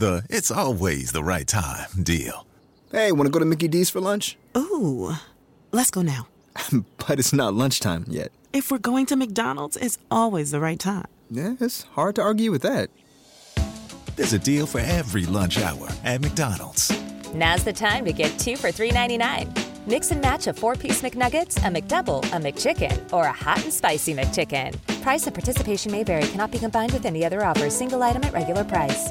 The it's always the right time deal. Hey, want to go to Mickey D's for lunch? Ooh, let's go now. but it's not lunchtime yet. If we're going to McDonald's, it's always the right time. Yeah, it's hard to argue with that. There's a deal for every lunch hour at McDonald's. Now's the time to get two for $3.99. Mix and match a four piece McNuggets, a McDouble, a McChicken, or a hot and spicy McChicken. Price and participation may vary, cannot be combined with any other offer, single item at regular price.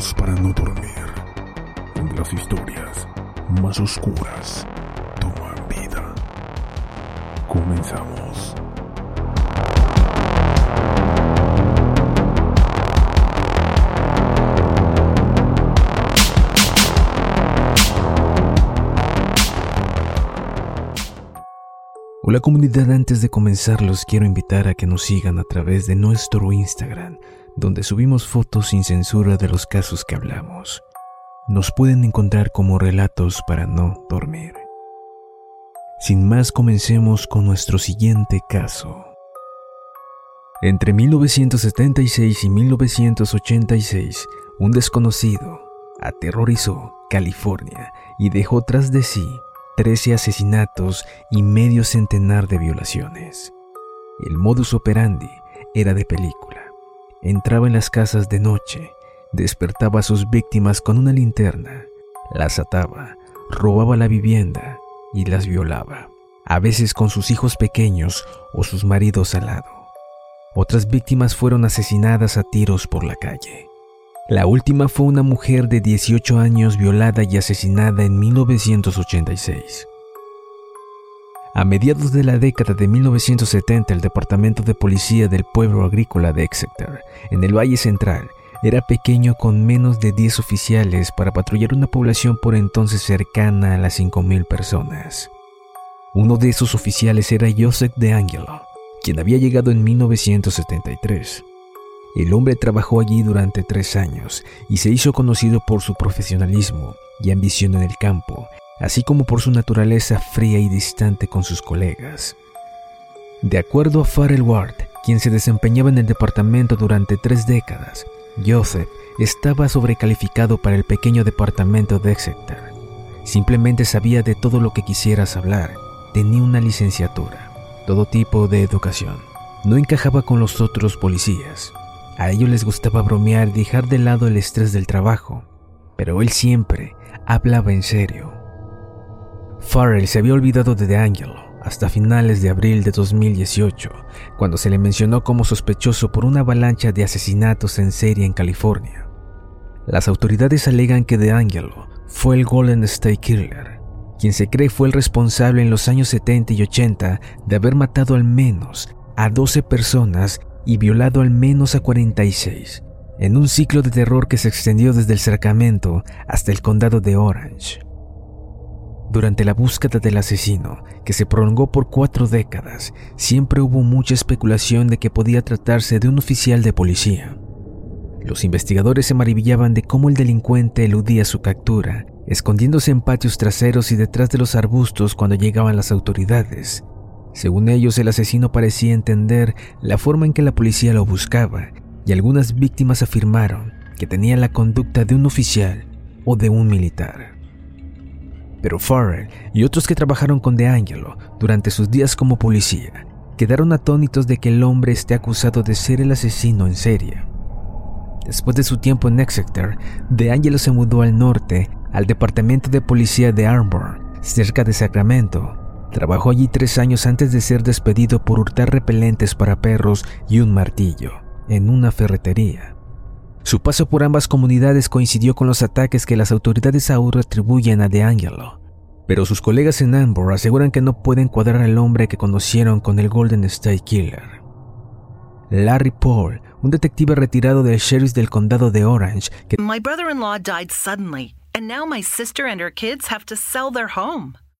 Para no dormir, las historias más oscuras toman vida. Comenzamos. Hola comunidad, antes de comenzar los quiero invitar a que nos sigan a través de nuestro Instagram, donde subimos fotos sin censura de los casos que hablamos. Nos pueden encontrar como relatos para no dormir. Sin más, comencemos con nuestro siguiente caso. Entre 1976 y 1986, un desconocido aterrorizó California y dejó tras de sí 13 asesinatos y medio centenar de violaciones. El modus operandi era de película. Entraba en las casas de noche, despertaba a sus víctimas con una linterna, las ataba, robaba la vivienda y las violaba, a veces con sus hijos pequeños o sus maridos al lado. Otras víctimas fueron asesinadas a tiros por la calle. La última fue una mujer de 18 años violada y asesinada en 1986. A mediados de la década de 1970, el Departamento de Policía del Pueblo Agrícola de Exeter, en el Valle Central, era pequeño con menos de 10 oficiales para patrullar una población por entonces cercana a las 5.000 personas. Uno de esos oficiales era Joseph De Angelo, quien había llegado en 1973. El hombre trabajó allí durante tres años y se hizo conocido por su profesionalismo y ambición en el campo, así como por su naturaleza fría y distante con sus colegas. De acuerdo a Farrell Ward, quien se desempeñaba en el departamento durante tres décadas, Joseph estaba sobrecalificado para el pequeño departamento de Exeter. Simplemente sabía de todo lo que quisieras hablar, tenía una licenciatura, todo tipo de educación. No encajaba con los otros policías, a ellos les gustaba bromear y dejar de lado el estrés del trabajo, pero él siempre hablaba en serio. Farrell se había olvidado de DeAngelo hasta finales de abril de 2018, cuando se le mencionó como sospechoso por una avalancha de asesinatos en serie en California. Las autoridades alegan que DeAngelo fue el Golden State Killer, quien se cree fue el responsable en los años 70 y 80 de haber matado al menos a 12 personas y violado al menos a 46, en un ciclo de terror que se extendió desde el Sacramento hasta el condado de Orange. Durante la búsqueda del asesino, que se prolongó por cuatro décadas, siempre hubo mucha especulación de que podía tratarse de un oficial de policía. Los investigadores se maravillaban de cómo el delincuente eludía su captura, escondiéndose en patios traseros y detrás de los arbustos cuando llegaban las autoridades. Según ellos, el asesino parecía entender la forma en que la policía lo buscaba, y algunas víctimas afirmaron que tenía la conducta de un oficial o de un militar. Pero Farrell y otros que trabajaron con DeAngelo durante sus días como policía quedaron atónitos de que el hombre esté acusado de ser el asesino en serie. Después de su tiempo en Exeter, DeAngelo se mudó al norte, al departamento de policía de Armor, cerca de Sacramento. Trabajó allí tres años antes de ser despedido por hurtar repelentes para perros y un martillo, en una ferretería. Su paso por ambas comunidades coincidió con los ataques que las autoridades ahora atribuyen a DeAngelo, pero sus colegas en Ambor aseguran que no pueden cuadrar al hombre que conocieron con el Golden State Killer. Larry Paul, un detective retirado del sheriff del condado de Orange, que My brother-in-law died suddenly, and now my sister and her kids have to sell their home.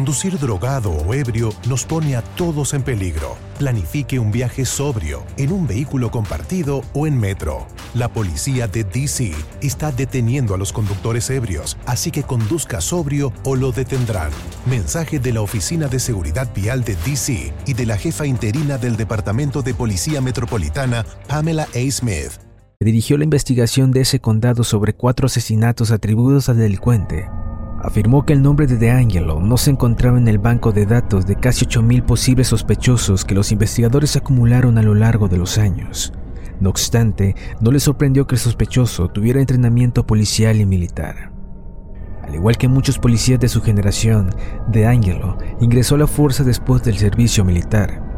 Conducir drogado o ebrio nos pone a todos en peligro. Planifique un viaje sobrio, en un vehículo compartido o en metro. La policía de DC está deteniendo a los conductores ebrios, así que conduzca sobrio o lo detendrán. Mensaje de la Oficina de Seguridad Vial de DC y de la jefa interina del Departamento de Policía Metropolitana, Pamela A. Smith. dirigió la investigación de ese condado sobre cuatro asesinatos atribuidos al delincuente, afirmó que el nombre de DeAngelo no se encontraba en el banco de datos de casi 8.000 posibles sospechosos que los investigadores acumularon a lo largo de los años. No obstante, no le sorprendió que el sospechoso tuviera entrenamiento policial y militar. Al igual que muchos policías de su generación, DeAngelo ingresó a la fuerza después del servicio militar.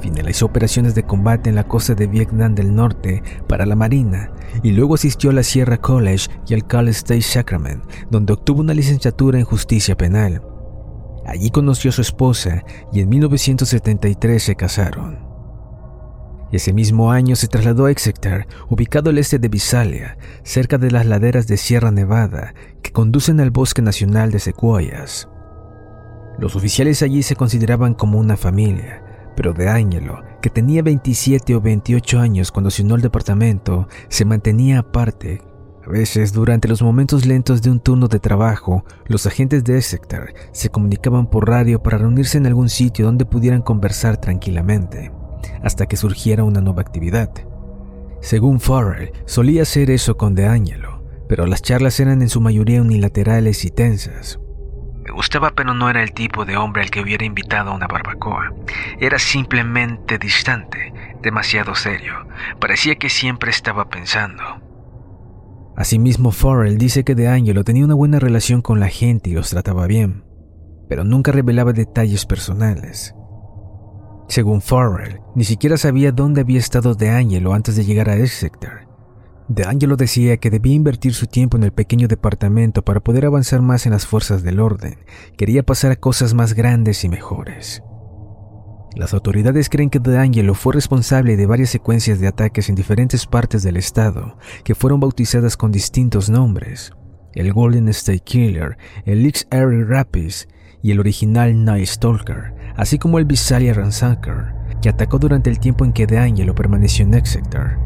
Finalizó operaciones de combate en la costa de Vietnam del Norte para la Marina y luego asistió a la Sierra College y al Cal State Sacrament, donde obtuvo una licenciatura en justicia penal. Allí conoció a su esposa y en 1973 se casaron. Ese mismo año se trasladó a Exeter, ubicado al este de Visalia, cerca de las laderas de Sierra Nevada que conducen al Bosque Nacional de Sequoias. Los oficiales allí se consideraban como una familia, pero de Ángelo, que tenía 27 o 28 años cuando se unió al departamento, se mantenía aparte. A veces, durante los momentos lentos de un turno de trabajo, los agentes de Exeter se comunicaban por radio para reunirse en algún sitio donde pudieran conversar tranquilamente, hasta que surgiera una nueva actividad. Según Farrell, solía hacer eso con De Angelo, pero las charlas eran en su mayoría unilaterales y tensas. Gustaba, pero no era el tipo de hombre al que hubiera invitado a una barbacoa. Era simplemente distante, demasiado serio. Parecía que siempre estaba pensando. Asimismo, Farrell dice que De Angelo tenía una buena relación con la gente y los trataba bien, pero nunca revelaba detalles personales. Según Farrell, ni siquiera sabía dónde había estado De Angelo antes de llegar a Exeter. De Angelo decía que debía invertir su tiempo en el pequeño departamento para poder avanzar más en las fuerzas del orden. Quería pasar a cosas más grandes y mejores. Las autoridades creen que De Angelo fue responsable de varias secuencias de ataques en diferentes partes del estado, que fueron bautizadas con distintos nombres. El Golden State Killer, el X Airy Rapids y el original Night Stalker, así como el Visalia Ransacker, que atacó durante el tiempo en que De Angelo permaneció en Exeter.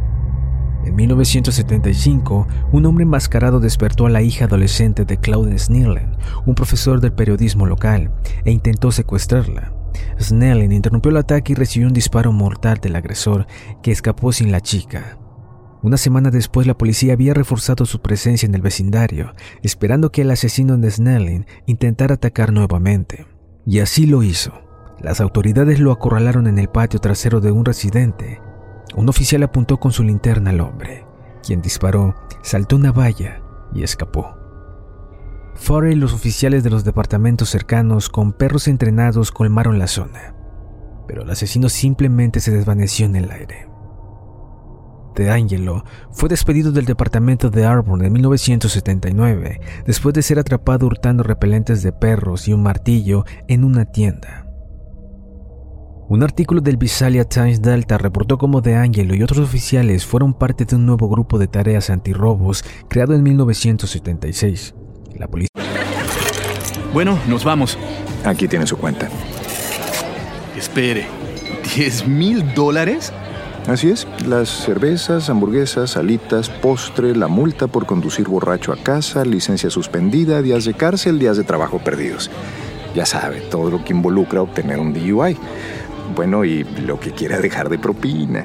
En 1975, un hombre enmascarado despertó a la hija adolescente de Claude Snellen, un profesor del periodismo local, e intentó secuestrarla. Snellen interrumpió el ataque y recibió un disparo mortal del agresor, que escapó sin la chica. Una semana después, la policía había reforzado su presencia en el vecindario, esperando que el asesino de Snellen intentara atacar nuevamente. Y así lo hizo. Las autoridades lo acorralaron en el patio trasero de un residente. Un oficial apuntó con su linterna al hombre, quien disparó, saltó una valla y escapó. Farrell y los oficiales de los departamentos cercanos con perros entrenados colmaron la zona, pero el asesino simplemente se desvaneció en el aire. De Angelo fue despedido del departamento de Arbor en 1979 después de ser atrapado hurtando repelentes de perros y un martillo en una tienda. Un artículo del Visalia Times Delta reportó cómo De Angelo y otros oficiales fueron parte de un nuevo grupo de tareas antirrobos creado en 1976. La policía. Bueno, nos vamos. Aquí tiene su cuenta. Espere, ¿10 mil dólares? Así es, las cervezas, hamburguesas, alitas, postre, la multa por conducir borracho a casa, licencia suspendida, días de cárcel, días de trabajo perdidos. Ya sabe, todo lo que involucra obtener un DUI. Bueno, y lo que quiera dejar de propina.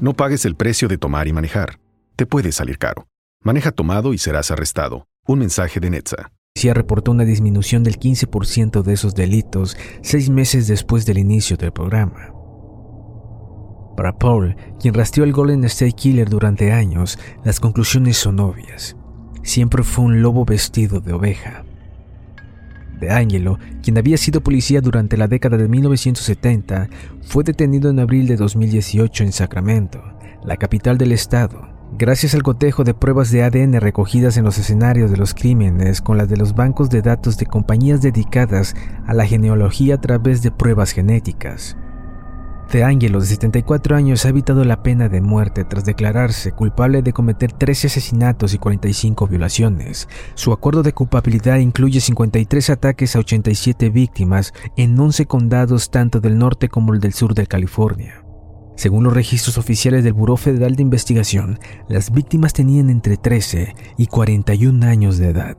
No pagues el precio de tomar y manejar. Te puede salir caro. Maneja tomado y serás arrestado. Un mensaje de Netza. Policía reportó una disminución del 15% de esos delitos seis meses después del inicio del programa. Para Paul, quien rastreó el Golden State Killer durante años, las conclusiones son obvias. Siempre fue un lobo vestido de oveja. De Angelo, quien había sido policía durante la década de 1970, fue detenido en abril de 2018 en Sacramento, la capital del estado, gracias al cotejo de pruebas de ADN recogidas en los escenarios de los crímenes con las de los bancos de datos de compañías dedicadas a la genealogía a través de pruebas genéticas. De Angelo, de 74 años, ha evitado la pena de muerte tras declararse culpable de cometer 13 asesinatos y 45 violaciones. Su acuerdo de culpabilidad incluye 53 ataques a 87 víctimas en 11 condados tanto del norte como el del sur de California. Según los registros oficiales del Buró Federal de Investigación, las víctimas tenían entre 13 y 41 años de edad.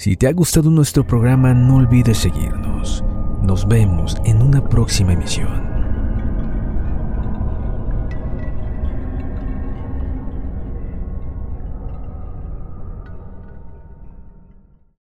Si te ha gustado nuestro programa, no olvides seguirnos. Nos vemos en una próxima emisión.